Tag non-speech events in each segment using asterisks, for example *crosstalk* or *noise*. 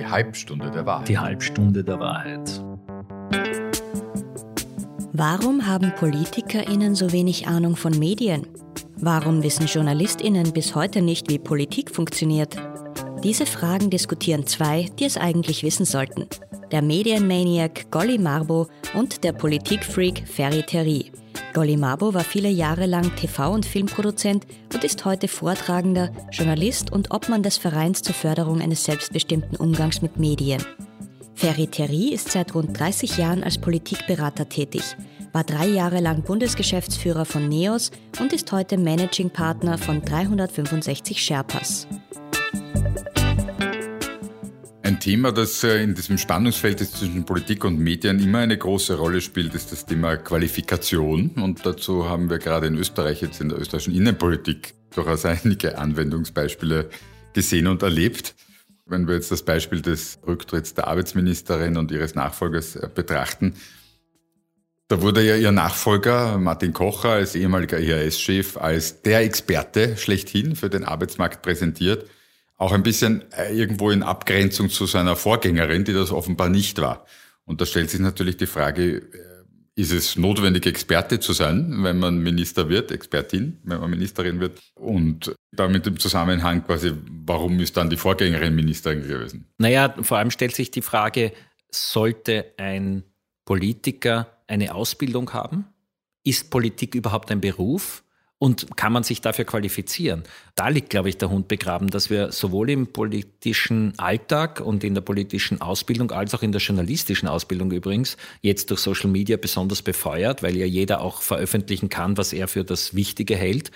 Die Halbstunde der Wahrheit. Die Halbstunde der Wahrheit. Warum haben PolitikerInnen so wenig Ahnung von Medien? Warum wissen JournalistInnen bis heute nicht, wie Politik funktioniert? Diese Fragen diskutieren zwei, die es eigentlich wissen sollten. Der Medienmaniac Golly Marbo und der Politikfreak Ferry Terry. Golly Marbo war viele Jahre lang TV- und Filmproduzent und ist heute Vortragender, Journalist und Obmann des Vereins zur Förderung eines selbstbestimmten Umgangs mit Medien. Ferry Terry ist seit rund 30 Jahren als Politikberater tätig, war drei Jahre lang Bundesgeschäftsführer von NEOS und ist heute Managing Partner von 365 Sherpas. Thema, das äh, in diesem Spannungsfeld zwischen Politik und Medien immer eine große Rolle spielt, ist das Thema Qualifikation. Und dazu haben wir gerade in Österreich, jetzt in der österreichischen Innenpolitik, durchaus *laughs* einige Anwendungsbeispiele gesehen und erlebt. Wenn wir jetzt das Beispiel des Rücktritts der Arbeitsministerin und ihres Nachfolgers äh, betrachten, da wurde ja ihr Nachfolger Martin Kocher als ehemaliger IHS-Chef als der Experte schlechthin für den Arbeitsmarkt präsentiert auch ein bisschen äh, irgendwo in Abgrenzung zu seiner Vorgängerin, die das offenbar nicht war. Und da stellt sich natürlich die Frage, äh, ist es notwendig, Experte zu sein, wenn man Minister wird, Expertin, wenn man Ministerin wird? Und damit im Zusammenhang quasi, warum ist dann die Vorgängerin Ministerin gewesen? Naja, vor allem stellt sich die Frage, sollte ein Politiker eine Ausbildung haben? Ist Politik überhaupt ein Beruf? Und kann man sich dafür qualifizieren? Da liegt, glaube ich, der Hund begraben, dass wir sowohl im politischen Alltag und in der politischen Ausbildung als auch in der journalistischen Ausbildung übrigens, jetzt durch Social Media besonders befeuert, weil ja jeder auch veröffentlichen kann, was er für das Wichtige hält,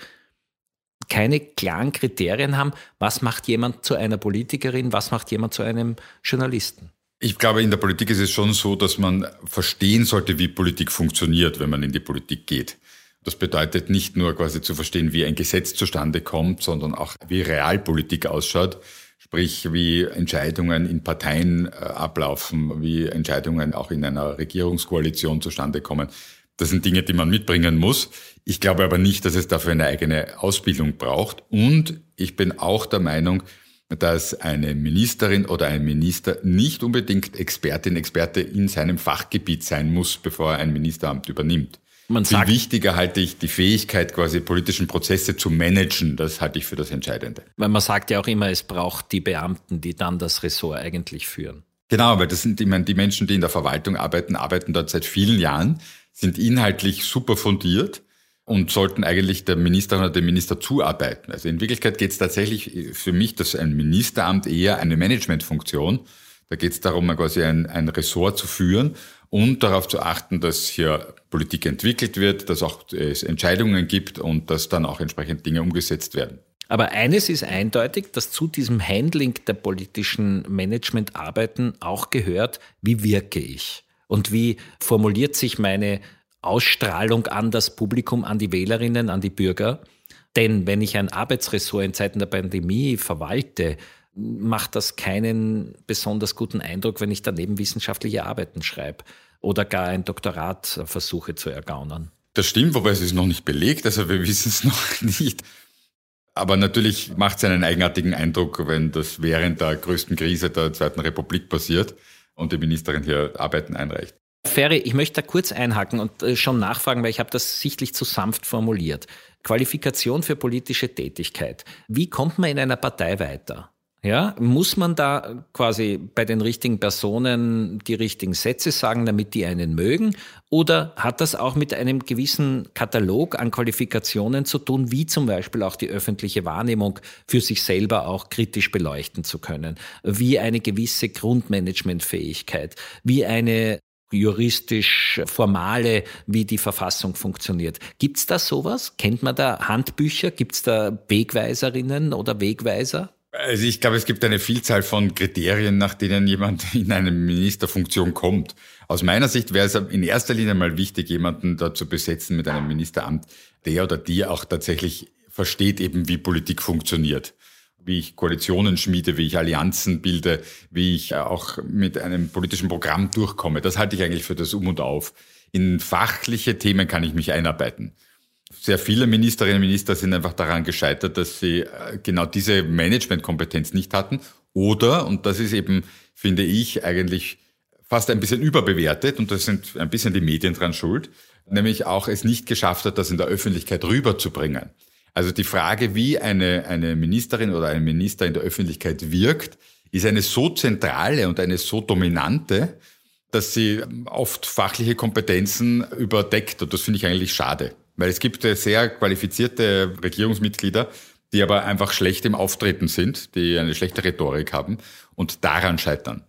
keine klaren Kriterien haben, was macht jemand zu einer Politikerin, was macht jemand zu einem Journalisten. Ich glaube, in der Politik ist es schon so, dass man verstehen sollte, wie Politik funktioniert, wenn man in die Politik geht. Das bedeutet nicht nur quasi zu verstehen, wie ein Gesetz zustande kommt, sondern auch, wie Realpolitik ausschaut. Sprich, wie Entscheidungen in Parteien äh, ablaufen, wie Entscheidungen auch in einer Regierungskoalition zustande kommen. Das sind Dinge, die man mitbringen muss. Ich glaube aber nicht, dass es dafür eine eigene Ausbildung braucht. Und ich bin auch der Meinung, dass eine Ministerin oder ein Minister nicht unbedingt Expertin, Experte in seinem Fachgebiet sein muss, bevor er ein Ministeramt übernimmt. Man sagt, Viel wichtiger halte ich die Fähigkeit, quasi politischen Prozesse zu managen. Das halte ich für das Entscheidende. Weil man sagt ja auch immer, es braucht die Beamten, die dann das Ressort eigentlich führen. Genau, weil das sind ich meine, die Menschen, die in der Verwaltung arbeiten, arbeiten dort seit vielen Jahren, sind inhaltlich super fundiert und sollten eigentlich der Ministerin oder dem Minister zuarbeiten. Also in Wirklichkeit geht es tatsächlich für mich, dass ein Ministeramt eher eine Managementfunktion. Da geht es darum, quasi ein, ein Ressort zu führen und darauf zu achten, dass hier Politik entwickelt wird, dass auch es Entscheidungen gibt und dass dann auch entsprechend Dinge umgesetzt werden. Aber eines ist eindeutig, dass zu diesem Handling der politischen Managementarbeiten auch gehört, wie wirke ich und wie formuliert sich meine Ausstrahlung an das Publikum, an die Wählerinnen, an die Bürger. Denn wenn ich ein Arbeitsressort in Zeiten der Pandemie verwalte, macht das keinen besonders guten Eindruck, wenn ich daneben wissenschaftliche Arbeiten schreibe oder gar ein Doktorat versuche zu ergaunern. Das stimmt, wobei es ist noch nicht belegt, also wir *laughs* wissen es noch nicht. Aber natürlich macht es einen eigenartigen Eindruck, wenn das während der größten Krise der Zweiten Republik passiert und die Ministerin hier Arbeiten einreicht. Ferry, ich möchte da kurz einhaken und äh, schon nachfragen, weil ich habe das sichtlich zu sanft formuliert. Qualifikation für politische Tätigkeit. Wie kommt man in einer Partei weiter? Ja, muss man da quasi bei den richtigen Personen die richtigen Sätze sagen, damit die einen mögen? Oder hat das auch mit einem gewissen Katalog an Qualifikationen zu tun, wie zum Beispiel auch die öffentliche Wahrnehmung für sich selber auch kritisch beleuchten zu können? Wie eine gewisse Grundmanagementfähigkeit? Wie eine juristisch formale, wie die Verfassung funktioniert. Gibt es da sowas? Kennt man da Handbücher? Gibt es da Wegweiserinnen oder Wegweiser? Also ich glaube, es gibt eine Vielzahl von Kriterien, nach denen jemand *laughs* in eine Ministerfunktion kommt. Aus meiner Sicht wäre es in erster Linie mal wichtig, jemanden da zu besetzen mit einem Ministeramt, der oder die auch tatsächlich versteht eben, wie Politik funktioniert. Wie ich Koalitionen schmiede, wie ich Allianzen bilde, wie ich auch mit einem politischen Programm durchkomme. Das halte ich eigentlich für das Um und Auf. In fachliche Themen kann ich mich einarbeiten. Sehr viele Ministerinnen und Minister sind einfach daran gescheitert, dass sie äh, genau diese Managementkompetenz nicht hatten. Oder, und das ist eben, finde ich, eigentlich fast ein bisschen überbewertet, und das sind ein bisschen die Medien dran schuld, nämlich auch es nicht geschafft hat, das in der Öffentlichkeit rüberzubringen. Also die Frage, wie eine, eine Ministerin oder ein Minister in der Öffentlichkeit wirkt, ist eine so zentrale und eine so dominante, dass sie oft fachliche Kompetenzen überdeckt. Und das finde ich eigentlich schade. Weil es gibt sehr qualifizierte Regierungsmitglieder, die aber einfach schlecht im Auftreten sind, die eine schlechte Rhetorik haben und daran scheitern.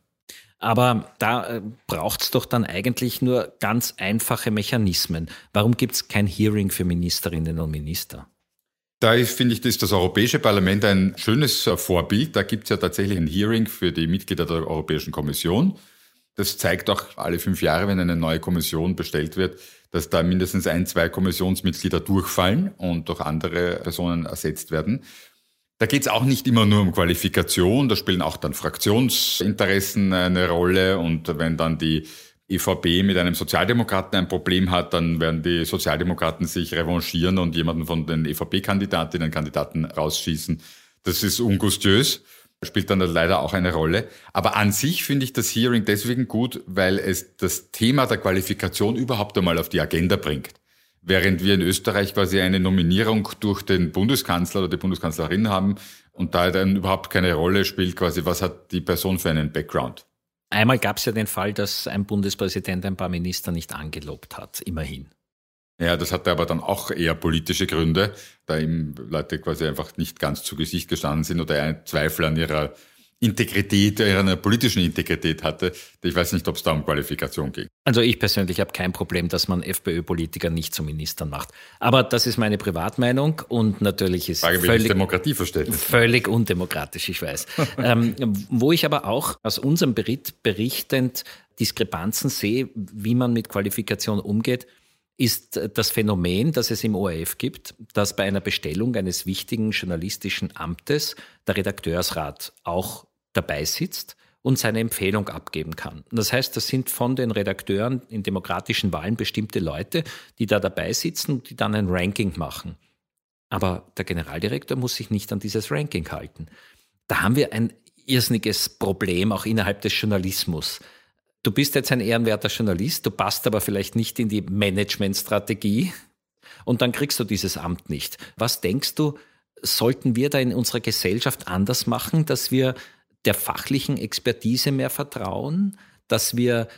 Aber da äh, braucht es doch dann eigentlich nur ganz einfache Mechanismen. Warum gibt es kein Hearing für Ministerinnen und Minister? Da finde ich, ist das Europäische Parlament ein schönes äh, Vorbild. Da gibt es ja tatsächlich ein Hearing für die Mitglieder der Europäischen Kommission. Das zeigt auch alle fünf Jahre, wenn eine neue Kommission bestellt wird, dass da mindestens ein, zwei Kommissionsmitglieder durchfallen und durch andere Personen ersetzt werden. Da geht es auch nicht immer nur um Qualifikation, da spielen auch dann Fraktionsinteressen eine Rolle und wenn dann die EVP mit einem Sozialdemokraten ein Problem hat, dann werden die Sozialdemokraten sich revanchieren und jemanden von den EVP-Kandidatinnen und Kandidaten rausschießen. Das ist ungustiös, spielt dann leider auch eine Rolle. Aber an sich finde ich das Hearing deswegen gut, weil es das Thema der Qualifikation überhaupt einmal auf die Agenda bringt. Während wir in Österreich quasi eine Nominierung durch den Bundeskanzler oder die Bundeskanzlerin haben und da dann überhaupt keine Rolle spielt, quasi, was hat die Person für einen Background. Einmal gab es ja den Fall, dass ein Bundespräsident ein paar Minister nicht angelobt hat, immerhin. Ja, das hatte aber dann auch eher politische Gründe, da ihm Leute quasi einfach nicht ganz zu Gesicht gestanden sind oder ein Zweifel an ihrer Integrität, ihrer politischen Integrität hatte. Ich weiß nicht, ob es da um Qualifikation ging. Also ich persönlich habe kein Problem, dass man FPÖ-Politiker nicht zu Ministern macht. Aber das ist meine Privatmeinung und natürlich ist Frage, völlig, völlig undemokratisch, ich weiß. *laughs* ähm, wo ich aber auch aus unserem Bericht berichtend Diskrepanzen sehe, wie man mit Qualifikation umgeht, ist das Phänomen, das es im ORF gibt, dass bei einer Bestellung eines wichtigen journalistischen Amtes der Redakteursrat auch dabei sitzt und seine Empfehlung abgeben kann. Das heißt, das sind von den Redakteuren in demokratischen Wahlen bestimmte Leute, die da dabei sitzen und die dann ein Ranking machen. Aber der Generaldirektor muss sich nicht an dieses Ranking halten. Da haben wir ein irrsinniges Problem auch innerhalb des Journalismus du bist jetzt ein ehrenwerter Journalist, du passt aber vielleicht nicht in die Managementstrategie und dann kriegst du dieses Amt nicht. Was denkst du, sollten wir da in unserer Gesellschaft anders machen, dass wir der fachlichen Expertise mehr vertrauen, dass wir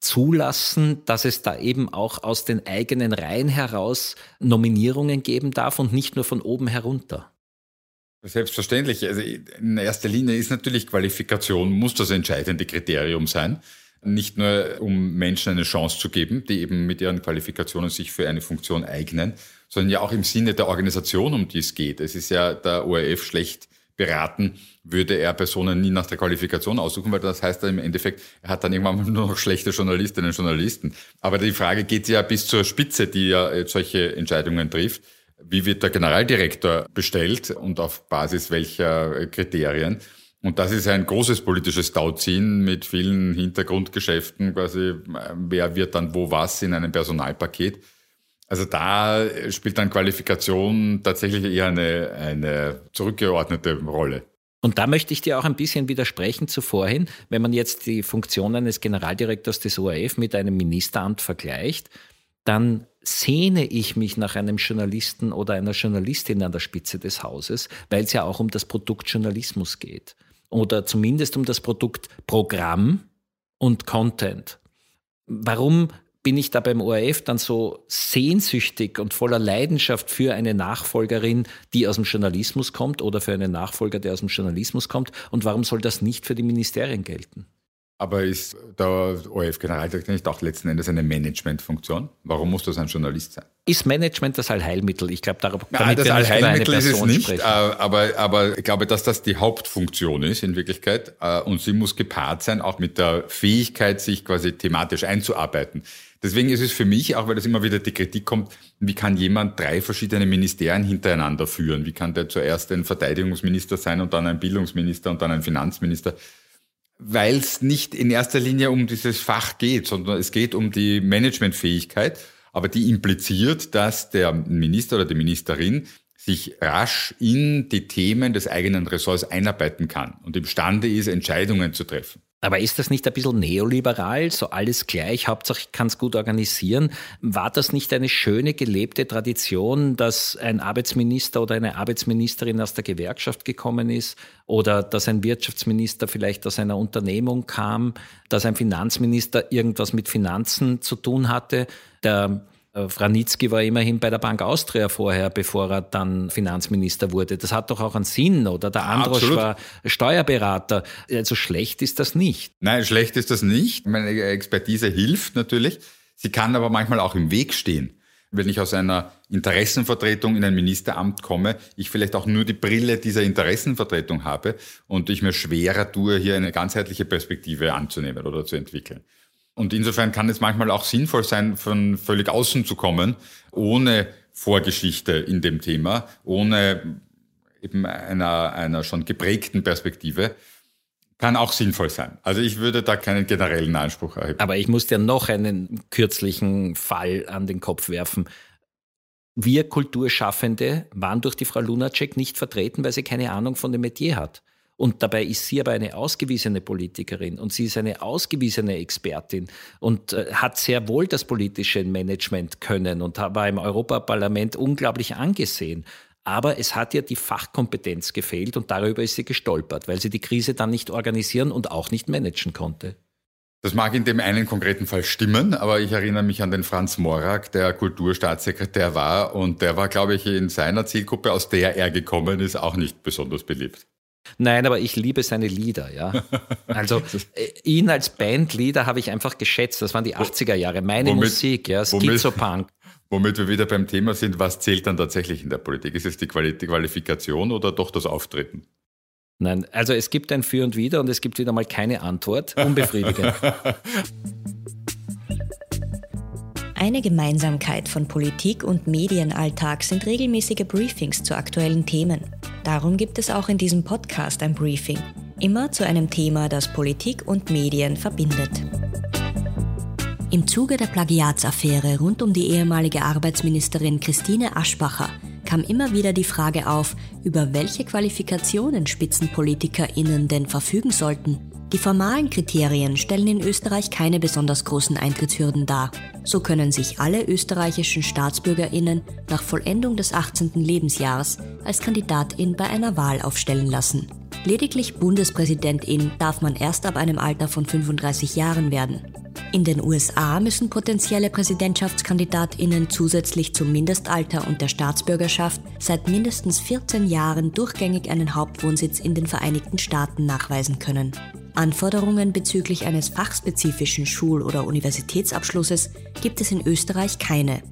zulassen, dass es da eben auch aus den eigenen Reihen heraus Nominierungen geben darf und nicht nur von oben herunter? Selbstverständlich. Also in erster Linie ist natürlich Qualifikation, muss das entscheidende Kriterium sein nicht nur um Menschen eine Chance zu geben, die eben mit ihren Qualifikationen sich für eine Funktion eignen, sondern ja auch im Sinne der Organisation, um die es geht. Es ist ja der ORF schlecht beraten, würde er Personen nie nach der Qualifikation aussuchen, weil das heißt dann im Endeffekt, er hat dann irgendwann nur noch schlechte Journalistinnen und Journalisten. Aber die Frage geht ja bis zur Spitze, die ja solche Entscheidungen trifft. Wie wird der Generaldirektor bestellt und auf Basis welcher Kriterien? Und das ist ein großes politisches Tauziehen mit vielen Hintergrundgeschäften, quasi, wer wird dann wo was in einem Personalpaket. Also da spielt dann Qualifikation tatsächlich eher eine, eine zurückgeordnete Rolle. Und da möchte ich dir auch ein bisschen widersprechen zu vorhin, wenn man jetzt die Funktion eines Generaldirektors des ORF mit einem Ministeramt vergleicht, dann sehne ich mich nach einem Journalisten oder einer Journalistin an der Spitze des Hauses, weil es ja auch um das Produkt Journalismus geht oder zumindest um das Produkt Programm und Content. Warum bin ich da beim ORF dann so sehnsüchtig und voller Leidenschaft für eine Nachfolgerin, die aus dem Journalismus kommt oder für einen Nachfolger, der aus dem Journalismus kommt? Und warum soll das nicht für die Ministerien gelten? Aber ist der ORF-Generaldirektor nicht auch letzten Endes eine Managementfunktion? Warum muss das ein Journalist sein? Ist Management das Allheilmittel? Ich glaube, damit Nein, das Allheilmittel ist es nicht, sprechen. Äh, aber, aber ich glaube, dass das die Hauptfunktion ist in Wirklichkeit. Äh, und sie muss gepaart sein, auch mit der Fähigkeit, sich quasi thematisch einzuarbeiten. Deswegen ist es für mich, auch weil das immer wieder die Kritik kommt, wie kann jemand drei verschiedene Ministerien hintereinander führen? Wie kann der zuerst ein Verteidigungsminister sein und dann ein Bildungsminister und dann ein Finanzminister? Weil es nicht in erster Linie um dieses Fach geht, sondern es geht um die Managementfähigkeit. aber die impliziert, dass der Minister oder die Ministerin sich rasch in die Themen des eigenen Ressorts einarbeiten kann und imstande ist, Entscheidungen zu treffen. Aber ist das nicht ein bisschen neoliberal, so alles gleich, Hauptsache ich kann es gut organisieren? War das nicht eine schöne gelebte Tradition, dass ein Arbeitsminister oder eine Arbeitsministerin aus der Gewerkschaft gekommen ist oder dass ein Wirtschaftsminister vielleicht aus einer Unternehmung kam, dass ein Finanzminister irgendwas mit Finanzen zu tun hatte? Der Franitzky war immerhin bei der Bank Austria vorher, bevor er dann Finanzminister wurde. Das hat doch auch einen Sinn, oder? Der Androsch Absolut. war Steuerberater. Also schlecht ist das nicht. Nein, schlecht ist das nicht. Meine Expertise hilft natürlich. Sie kann aber manchmal auch im Weg stehen. Wenn ich aus einer Interessenvertretung in ein Ministeramt komme, ich vielleicht auch nur die Brille dieser Interessenvertretung habe und ich mir schwerer tue, hier eine ganzheitliche Perspektive anzunehmen oder zu entwickeln. Und insofern kann es manchmal auch sinnvoll sein, von völlig außen zu kommen, ohne Vorgeschichte in dem Thema, ohne eben einer, einer schon geprägten Perspektive. Kann auch sinnvoll sein. Also ich würde da keinen generellen Anspruch erheben. Aber ich muss dir noch einen kürzlichen Fall an den Kopf werfen. Wir Kulturschaffende waren durch die Frau Lunacek nicht vertreten, weil sie keine Ahnung von dem Metier hat. Und dabei ist sie aber eine ausgewiesene Politikerin und sie ist eine ausgewiesene Expertin und äh, hat sehr wohl das politische Management können und war im Europaparlament unglaublich angesehen. Aber es hat ihr die Fachkompetenz gefehlt und darüber ist sie gestolpert, weil sie die Krise dann nicht organisieren und auch nicht managen konnte. Das mag in dem einen konkreten Fall stimmen, aber ich erinnere mich an den Franz Morak, der Kulturstaatssekretär war und der war, glaube ich, in seiner Zielgruppe, aus der er gekommen ist, auch nicht besonders beliebt. Nein, aber ich liebe seine Lieder, ja. *laughs* Also äh, ihn als Bandleader habe ich einfach geschätzt. Das waren die 80er Jahre. Meine womit, Musik, ja, Schizopunk. *laughs* Womit wir wieder beim Thema sind, was zählt dann tatsächlich in der Politik? Ist es die Qualifikation oder doch das Auftreten? Nein, also es gibt ein Für und Wider und es gibt wieder mal keine Antwort. Unbefriedigend. *laughs* Eine Gemeinsamkeit von Politik und Medienalltag sind regelmäßige Briefings zu aktuellen Themen. Darum gibt es auch in diesem Podcast ein Briefing, immer zu einem Thema, das Politik und Medien verbindet. Im Zuge der Plagiatsaffäre rund um die ehemalige Arbeitsministerin Christine Aschbacher kam immer wieder die Frage auf, über welche Qualifikationen SpitzenpolitikerInnen denn verfügen sollten. Die formalen Kriterien stellen in Österreich keine besonders großen Eintrittshürden dar. So können sich alle österreichischen StaatsbürgerInnen nach Vollendung des 18. Lebensjahres als Kandidatin bei einer Wahl aufstellen lassen. Lediglich Bundespräsidentin darf man erst ab einem Alter von 35 Jahren werden. In den USA müssen potenzielle Präsidentschaftskandidatinnen zusätzlich zum Mindestalter und der Staatsbürgerschaft seit mindestens 14 Jahren durchgängig einen Hauptwohnsitz in den Vereinigten Staaten nachweisen können. Anforderungen bezüglich eines fachspezifischen Schul- oder Universitätsabschlusses gibt es in Österreich keine.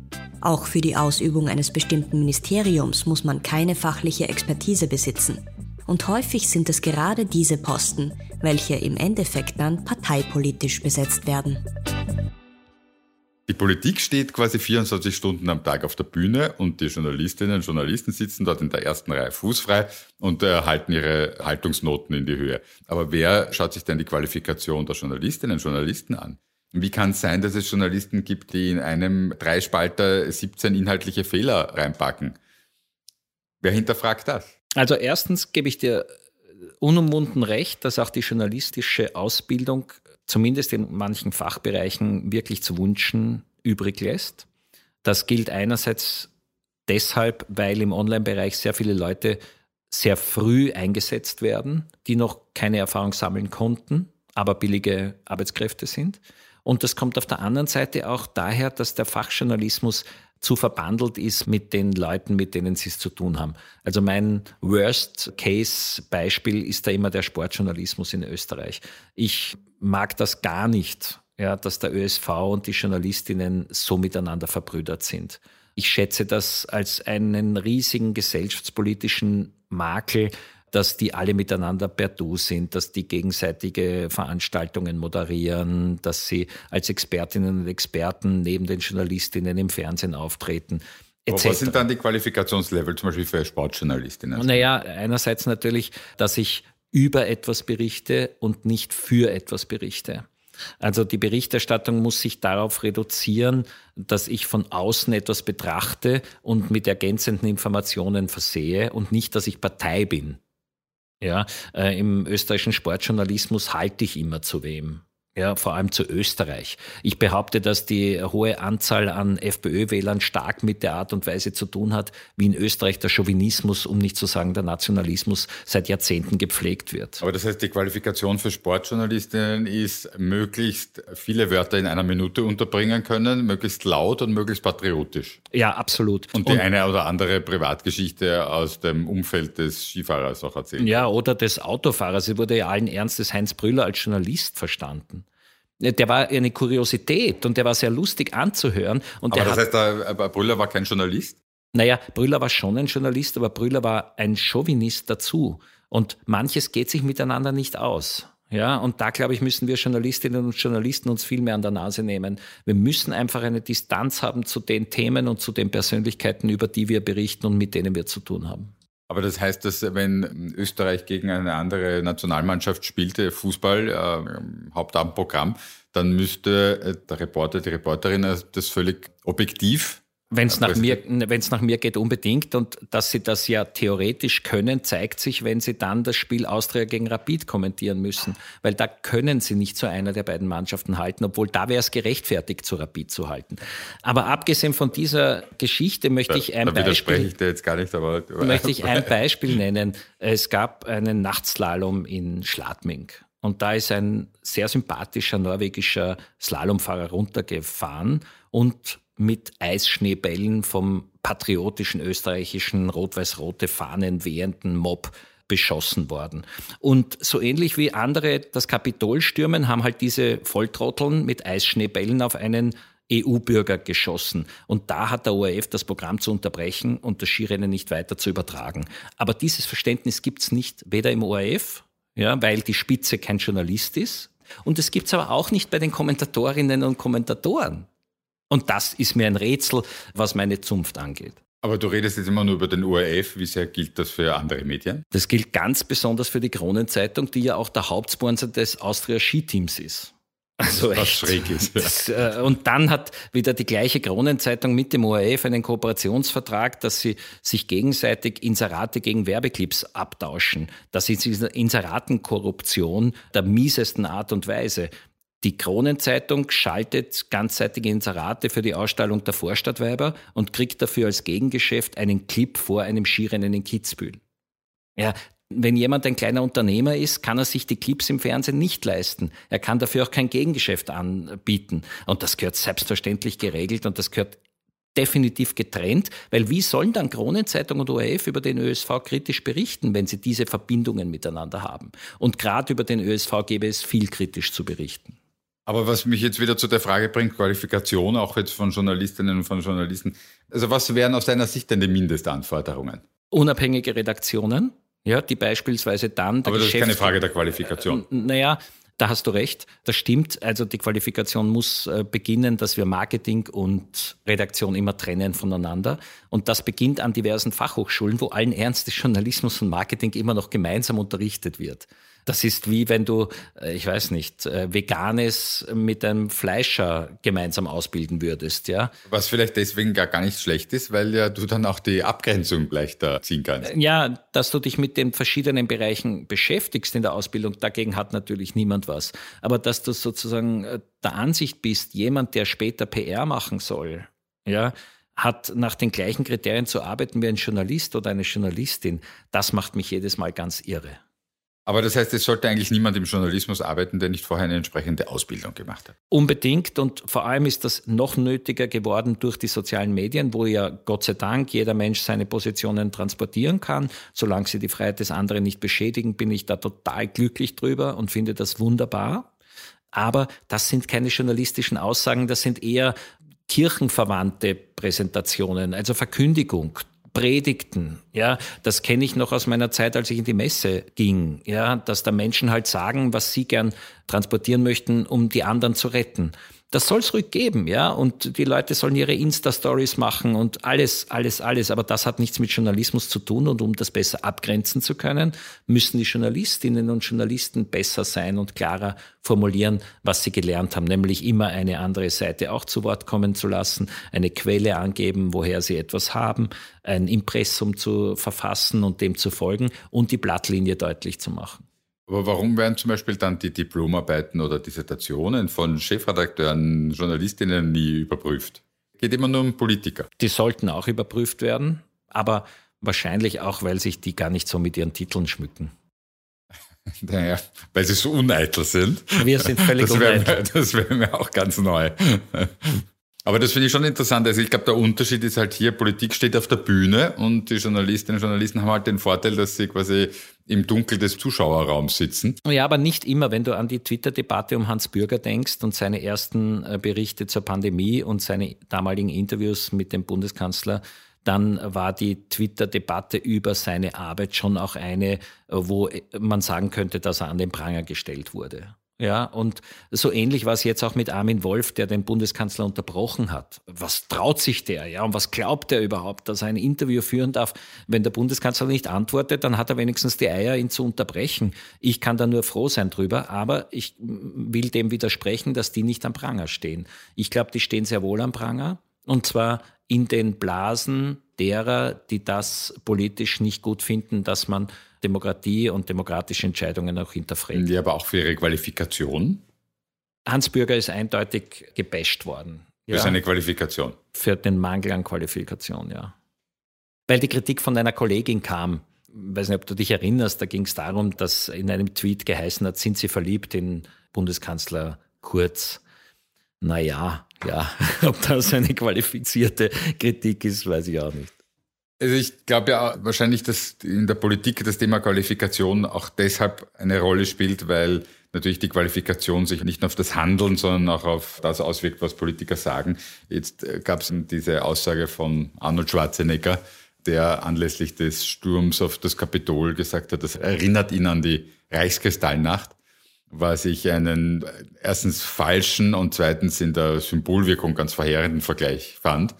Auch für die Ausübung eines bestimmten Ministeriums muss man keine fachliche Expertise besitzen. Und häufig sind es gerade diese Posten, welche im Endeffekt dann parteipolitisch besetzt werden. Die Politik steht quasi 24 Stunden am Tag auf der Bühne und die Journalistinnen und Journalisten sitzen dort in der ersten Reihe fußfrei und äh, halten ihre Haltungsnoten in die Höhe. Aber wer schaut sich denn die Qualifikation der Journalistinnen und Journalisten an? Wie kann es sein, dass es Journalisten gibt, die in einem Dreispalter 17 inhaltliche Fehler reinpacken? Wer hinterfragt das? Also erstens gebe ich dir unumwunden recht, dass auch die journalistische Ausbildung zumindest in manchen Fachbereichen wirklich zu wünschen übrig lässt. Das gilt einerseits deshalb, weil im Online-Bereich sehr viele Leute sehr früh eingesetzt werden, die noch keine Erfahrung sammeln konnten, aber billige Arbeitskräfte sind. Und das kommt auf der anderen Seite auch daher, dass der Fachjournalismus zu verbandelt ist mit den Leuten, mit denen sie es zu tun haben. Also mein Worst-Case-Beispiel ist da immer der Sportjournalismus in Österreich. Ich mag das gar nicht, ja, dass der ÖSV und die Journalistinnen so miteinander verbrüdert sind. Ich schätze das als einen riesigen gesellschaftspolitischen Makel, dass die alle miteinander per Du sind, dass die gegenseitige Veranstaltungen moderieren, dass sie als Expertinnen und Experten neben den Journalistinnen im Fernsehen auftreten. Was sind dann die Qualifikationslevel zum Beispiel für Sportjournalistinnen? Naja, einerseits natürlich, dass ich über etwas berichte und nicht für etwas berichte. Also die Berichterstattung muss sich darauf reduzieren, dass ich von außen etwas betrachte und mit ergänzenden Informationen versehe und nicht, dass ich Partei bin. Ja, äh, im österreichischen Sportjournalismus halte ich immer zu wem ja, vor allem zu Österreich. Ich behaupte, dass die hohe Anzahl an FPÖ-Wählern stark mit der Art und Weise zu tun hat, wie in Österreich der Chauvinismus, um nicht zu sagen der Nationalismus, seit Jahrzehnten gepflegt wird. Aber das heißt, die Qualifikation für Sportjournalistinnen ist, möglichst viele Wörter in einer Minute unterbringen können, möglichst laut und möglichst patriotisch. Ja, absolut. Und die und, eine oder andere Privatgeschichte aus dem Umfeld des Skifahrers auch erzählen. Ja, oder des Autofahrers. Sie wurde ja allen Ernstes Heinz Brüller als Journalist verstanden. Der war eine Kuriosität und der war sehr lustig anzuhören. Und aber das heißt, der, Brüller war kein Journalist? Naja, Brüller war schon ein Journalist, aber Brüller war ein Chauvinist dazu. Und manches geht sich miteinander nicht aus. Ja, und da glaube ich, müssen wir Journalistinnen und Journalisten uns viel mehr an der Nase nehmen. Wir müssen einfach eine Distanz haben zu den Themen und zu den Persönlichkeiten, über die wir berichten und mit denen wir zu tun haben. Aber das heißt, dass wenn Österreich gegen eine andere Nationalmannschaft spielte, Fußball, äh, Hauptabendprogramm, dann müsste äh, der Reporter, die Reporterin das völlig objektiv wenn es nach, mir, nach mir geht, unbedingt. Und dass sie das ja theoretisch können, zeigt sich, wenn sie dann das Spiel Austria gegen Rapid kommentieren müssen. Weil da können sie nicht zu einer der beiden Mannschaften halten, obwohl da wäre es gerechtfertigt, zu Rapid zu halten. Aber abgesehen von dieser Geschichte möchte ich ein da Beispiel. Ich dir jetzt gar nicht, aber, *laughs* möchte ich ein Beispiel nennen. Es gab einen Nachtslalom in Schladming. Und da ist ein sehr sympathischer norwegischer Slalomfahrer runtergefahren und mit Eisschneebällen vom patriotischen österreichischen rot-weiß-rote Fahnen wehenden Mob beschossen worden. Und so ähnlich wie andere das Kapitol stürmen, haben halt diese Volltrotteln mit Eisschneebällen auf einen EU-Bürger geschossen. Und da hat der ORF das Programm zu unterbrechen und das Skirennen nicht weiter zu übertragen. Aber dieses Verständnis gibt es nicht, weder im ORF, ja, weil die Spitze kein Journalist ist, und es gibt es aber auch nicht bei den Kommentatorinnen und Kommentatoren. Und das ist mir ein Rätsel, was meine Zunft angeht. Aber du redest jetzt immer nur über den ORF. Wie sehr gilt das für andere Medien? Das gilt ganz besonders für die Kronenzeitung, die ja auch der Hauptsponsor des Austria Skiteams ist. Also was echt. schräg ist. Ja. Das, äh, und dann hat wieder die gleiche Kronenzeitung mit dem ORF einen Kooperationsvertrag, dass sie sich gegenseitig Inserate gegen Werbeclips abtauschen. Das ist Inseratenkorruption der miesesten Art und Weise. Die Kronenzeitung schaltet ganzseitige Inserate für die Ausstellung der Vorstadtweiber und kriegt dafür als Gegengeschäft einen Clip vor einem Skirennen in Kitzbühel. Ja, wenn jemand ein kleiner Unternehmer ist, kann er sich die Clips im Fernsehen nicht leisten. Er kann dafür auch kein Gegengeschäft anbieten. Und das gehört selbstverständlich geregelt und das gehört definitiv getrennt, weil wie sollen dann Kronenzeitung und ORF über den ÖSV kritisch berichten, wenn sie diese Verbindungen miteinander haben? Und gerade über den ÖSV gäbe es viel kritisch zu berichten. Aber was mich jetzt wieder zu der Frage bringt, Qualifikation auch jetzt von Journalistinnen und von Journalisten. Also was wären aus deiner Sicht denn die Mindestanforderungen? Unabhängige Redaktionen, ja, die beispielsweise dann. Aber das Geschäft, ist keine Frage der Qualifikation. Naja, da hast du recht. Das stimmt. Also die Qualifikation muss äh, beginnen, dass wir Marketing und Redaktion immer trennen voneinander. Und das beginnt an diversen Fachhochschulen, wo allen Ernstes Journalismus und Marketing immer noch gemeinsam unterrichtet wird. Das ist wie wenn du, äh, ich weiß nicht, äh, Veganes mit einem Fleischer gemeinsam ausbilden würdest, ja. Was vielleicht deswegen gar, gar nicht schlecht ist, weil ja du dann auch die Abgrenzung leichter ziehen kannst. Ja, dass du dich mit den verschiedenen Bereichen beschäftigst in der Ausbildung, dagegen hat natürlich niemand was. Aber dass du sozusagen äh, der Ansicht bist, jemand, der später PR machen soll, ja, hat nach den gleichen Kriterien zu arbeiten wie ein Journalist oder eine Journalistin, das macht mich jedes Mal ganz irre. Aber das heißt, es sollte eigentlich niemand im Journalismus arbeiten, der nicht vorher eine entsprechende Ausbildung gemacht hat. Unbedingt und vor allem ist das noch nötiger geworden durch die sozialen Medien, wo ja Gott sei Dank jeder Mensch seine Positionen transportieren kann. Solange sie die Freiheit des anderen nicht beschädigen, bin ich da total glücklich drüber und finde das wunderbar. Aber das sind keine journalistischen Aussagen, das sind eher kirchenverwandte Präsentationen, also Verkündigung, Predigten, ja, das kenne ich noch aus meiner Zeit, als ich in die Messe ging, ja, dass da Menschen halt sagen, was sie gern transportieren möchten, um die anderen zu retten. Das soll es ruhig ja. Und die Leute sollen ihre Insta-Stories machen und alles, alles, alles. Aber das hat nichts mit Journalismus zu tun. Und um das besser abgrenzen zu können, müssen die Journalistinnen und Journalisten besser sein und klarer formulieren, was sie gelernt haben. Nämlich immer eine andere Seite auch zu Wort kommen zu lassen, eine Quelle angeben, woher sie etwas haben, ein Impressum zu verfassen und dem zu folgen und die Blattlinie deutlich zu machen. Aber warum werden zum Beispiel dann die Diplomarbeiten oder Dissertationen von Chefredakteuren, Journalistinnen nie überprüft? Geht immer nur um Politiker. Die sollten auch überprüft werden, aber wahrscheinlich auch, weil sich die gar nicht so mit ihren Titeln schmücken. *laughs* Naja, weil sie so uneitel sind. Wir sind völlig das uneitel. Mir, *laughs* das wäre mir auch ganz neu. Aber das finde ich schon interessant. Also ich glaube, der Unterschied ist halt hier, Politik steht auf der Bühne und die Journalistinnen und Journalisten haben halt den Vorteil, dass sie quasi im Dunkel des Zuschauerraums sitzen. Ja, aber nicht immer, wenn du an die Twitter-Debatte um Hans Bürger denkst und seine ersten äh, Berichte zur Pandemie und seine damaligen Interviews mit dem Bundeskanzler, dann war die Twitter-Debatte über seine Arbeit schon auch eine, wo man sagen könnte, dass er an den Pranger gestellt wurde. Ja, und so ähnlich war es jetzt auch mit Armin Wolf, der den Bundeskanzler unterbrochen hat. Was traut sich der? Ja, und was glaubt er überhaupt, dass er ein Interview führen darf? Wenn der Bundeskanzler nicht antwortet, dann hat er wenigstens die Eier, ihn zu unterbrechen. Ich kann da nur froh sein drüber, aber ich will dem widersprechen, dass die nicht am Pranger stehen. Ich glaube, die stehen sehr wohl am Pranger. Und zwar in den Blasen derer, die das politisch nicht gut finden, dass man Demokratie und demokratische Entscheidungen auch hinterfragt. Ja, aber auch für ihre Qualifikation. Hans Bürger ist eindeutig gebasht worden. Für ja, seine Qualifikation. Für den Mangel an Qualifikation, ja. Weil die Kritik von einer Kollegin kam, ich weiß nicht, ob du dich erinnerst, da ging es darum, dass in einem Tweet geheißen hat, sind Sie verliebt in Bundeskanzler Kurz? Naja, ja, *laughs* ob das eine qualifizierte Kritik ist, weiß ich auch nicht. Also ich glaube ja wahrscheinlich, dass in der Politik das Thema Qualifikation auch deshalb eine Rolle spielt, weil natürlich die Qualifikation sich nicht nur auf das Handeln, sondern auch auf das auswirkt, was Politiker sagen. Jetzt äh, gab es diese Aussage von Arnold Schwarzenegger, der anlässlich des Sturms auf das Kapitol gesagt hat, das erinnert ihn an die Reichskristallnacht, was ich einen erstens falschen und zweitens in der Symbolwirkung ganz verheerenden Vergleich fand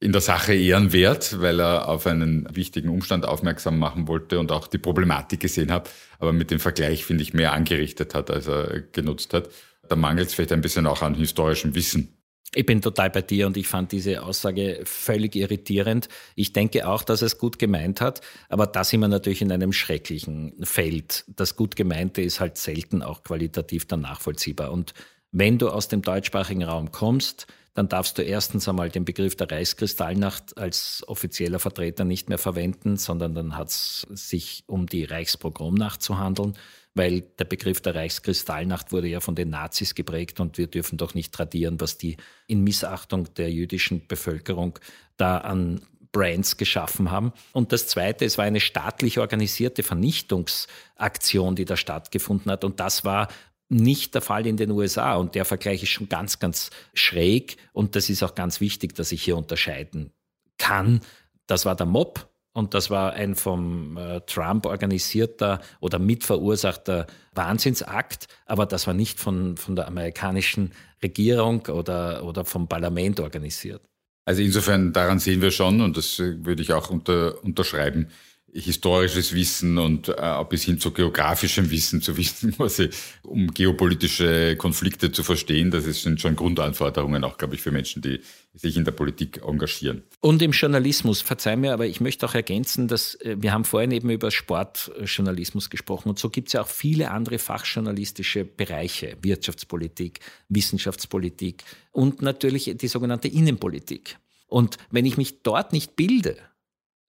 in der Sache ehrenwert, weil er auf einen wichtigen Umstand aufmerksam machen wollte und auch die Problematik gesehen hat, aber mit dem Vergleich, finde ich, mehr angerichtet hat, als er genutzt hat. Da mangelt es vielleicht ein bisschen auch an historischem Wissen. Ich bin total bei dir und ich fand diese Aussage völlig irritierend. Ich denke auch, dass es gut gemeint hat, aber da sind wir natürlich in einem schrecklichen Feld. Das gut gemeinte ist halt selten auch qualitativ dann nachvollziehbar. Und wenn du aus dem deutschsprachigen Raum kommst, dann darfst du erstens einmal den Begriff der Reichskristallnacht als offizieller Vertreter nicht mehr verwenden, sondern dann hat es sich um die Reichspogromnacht zu handeln, weil der Begriff der Reichskristallnacht wurde ja von den Nazis geprägt und wir dürfen doch nicht tradieren, was die in Missachtung der jüdischen Bevölkerung da an Brands geschaffen haben. Und das Zweite, es war eine staatlich organisierte Vernichtungsaktion, die da stattgefunden hat. Und das war nicht der Fall in den USA. Und der Vergleich ist schon ganz, ganz schräg. Und das ist auch ganz wichtig, dass ich hier unterscheiden kann. Das war der Mob und das war ein vom äh, Trump organisierter oder mitverursachter Wahnsinnsakt, aber das war nicht von, von der amerikanischen Regierung oder, oder vom Parlament organisiert. Also insofern, daran sehen wir schon, und das äh, würde ich auch unter, unterschreiben, historisches Wissen und äh, bis hin zu geografischem Wissen zu *laughs* wissen, was um geopolitische Konflikte zu verstehen. Das sind schon Grundanforderungen auch, glaube ich, für Menschen, die sich in der Politik engagieren. Und im Journalismus, verzeih mir, aber ich möchte auch ergänzen, dass äh, wir haben vorhin eben über Sportjournalismus gesprochen und so gibt es ja auch viele andere fachjournalistische Bereiche, Wirtschaftspolitik, Wissenschaftspolitik und natürlich die sogenannte Innenpolitik. Und wenn ich mich dort nicht bilde,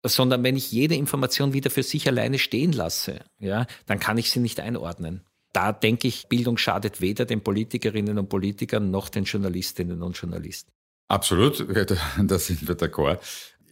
sondern wenn ich jede Information wieder für sich alleine stehen lasse, ja, dann kann ich sie nicht einordnen. Da denke ich, Bildung schadet weder den Politikerinnen und Politikern noch den Journalistinnen und Journalisten. Absolut, *laughs* da sind wir d'accord.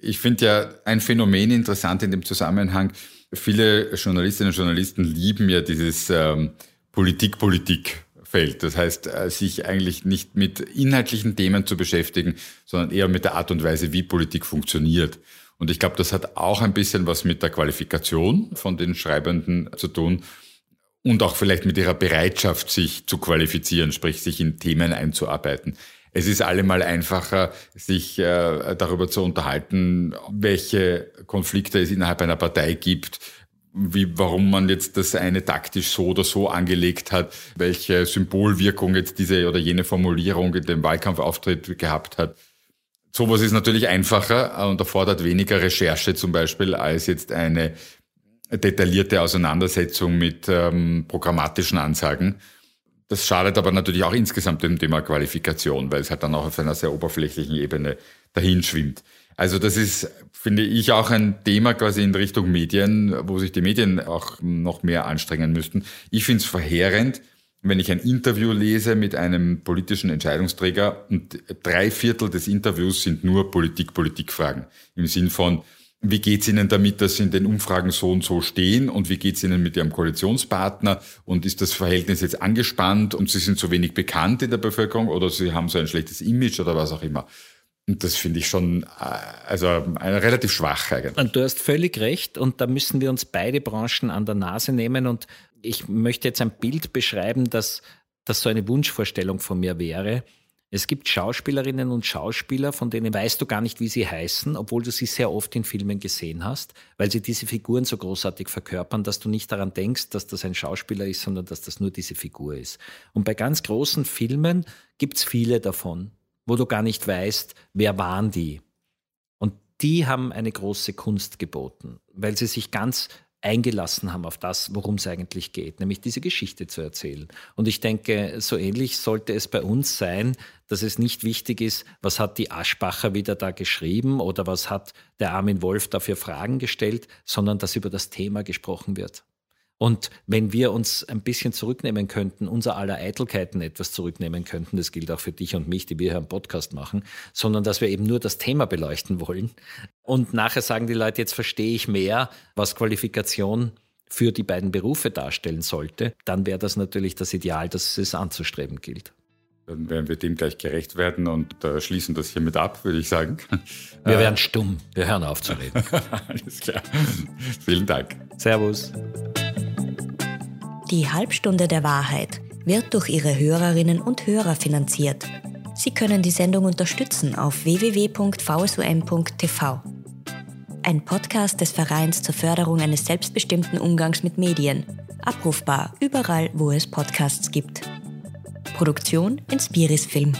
Ich finde ja ein Phänomen interessant in dem Zusammenhang. Viele Journalistinnen und Journalisten lieben ja dieses ähm, Politik-Politik. Feld. Das heißt, äh, sich eigentlich nicht mit inhaltlichen Themen zu beschäftigen, sondern eher mit der Art und Weise, wie Politik funktioniert. Und ich glaube, das hat auch ein bisschen was mit der Qualifikation von den Schreibenden zu tun. und auch vielleicht mit ihrer Bereitschaft, sich zu qualifizieren, sprich sich in Themen einzuarbeiten. Es ist allemal einfacher, sich äh, darüber zu unterhalten, welche Konflikte es innerhalb einer Partei gibt, wie, warum man jetzt das eine taktisch so oder so angelegt hat, welche Symbolwirkung jetzt diese oder jene Formulierung in dem Wahlkampfauftritt gehabt hat. Sowas ist natürlich einfacher und erfordert weniger Recherche zum Beispiel als jetzt eine detaillierte Auseinandersetzung mit ähm, programmatischen Ansagen. Das schadet aber natürlich auch insgesamt dem Thema Qualifikation, weil es halt dann auch auf einer sehr oberflächlichen Ebene dahin schwimmt. Also das ist, finde ich, auch ein Thema quasi in Richtung Medien, wo sich die Medien auch noch mehr anstrengen müssten. Ich finde es verheerend, wenn ich ein Interview lese mit einem politischen Entscheidungsträger und drei Viertel des Interviews sind nur Politik-Politik-Fragen. Im Sinn von, wie geht's Ihnen damit, dass Sie in den Umfragen so und so stehen? Und wie geht's Ihnen mit Ihrem Koalitionspartner? Und ist das Verhältnis jetzt angespannt und Sie sind zu wenig bekannt in der Bevölkerung oder Sie haben so ein schlechtes Image oder was auch immer? Und das finde ich schon, äh, also relativ schwach eigentlich. Und du hast völlig recht. Und da müssen wir uns beide Branchen an der Nase nehmen. Und ich möchte jetzt ein Bild beschreiben, das so eine Wunschvorstellung von mir wäre. Es gibt Schauspielerinnen und Schauspieler, von denen weißt du gar nicht, wie sie heißen, obwohl du sie sehr oft in Filmen gesehen hast, weil sie diese Figuren so großartig verkörpern, dass du nicht daran denkst, dass das ein Schauspieler ist, sondern dass das nur diese Figur ist. Und bei ganz großen Filmen gibt es viele davon, wo du gar nicht weißt, wer waren die. Und die haben eine große Kunst geboten, weil sie sich ganz eingelassen haben auf das, worum es eigentlich geht, nämlich diese Geschichte zu erzählen. Und ich denke, so ähnlich sollte es bei uns sein, dass es nicht wichtig ist, was hat die Aschbacher wieder da geschrieben oder was hat der Armin Wolf dafür Fragen gestellt, sondern dass über das Thema gesprochen wird. Und wenn wir uns ein bisschen zurücknehmen könnten, unser aller Eitelkeiten etwas zurücknehmen könnten, das gilt auch für dich und mich, die wir hier im Podcast machen, sondern dass wir eben nur das Thema beleuchten wollen. Und nachher sagen die Leute, jetzt verstehe ich mehr, was Qualifikation für die beiden Berufe darstellen sollte, dann wäre das natürlich das Ideal, das es anzustreben gilt. Dann werden wir dem gleich gerecht werden und äh, schließen das hiermit ab, würde ich sagen. Wir werden stumm. Wir hören auf zu reden. *laughs* Alles klar. Vielen Dank. Servus. Die Halbstunde der Wahrheit wird durch ihre Hörerinnen und Hörer finanziert. Sie können die Sendung unterstützen auf www.vsum.tv. Ein Podcast des Vereins zur Förderung eines selbstbestimmten Umgangs mit Medien. Abrufbar überall, wo es Podcasts gibt. Produktion Inspiris Film.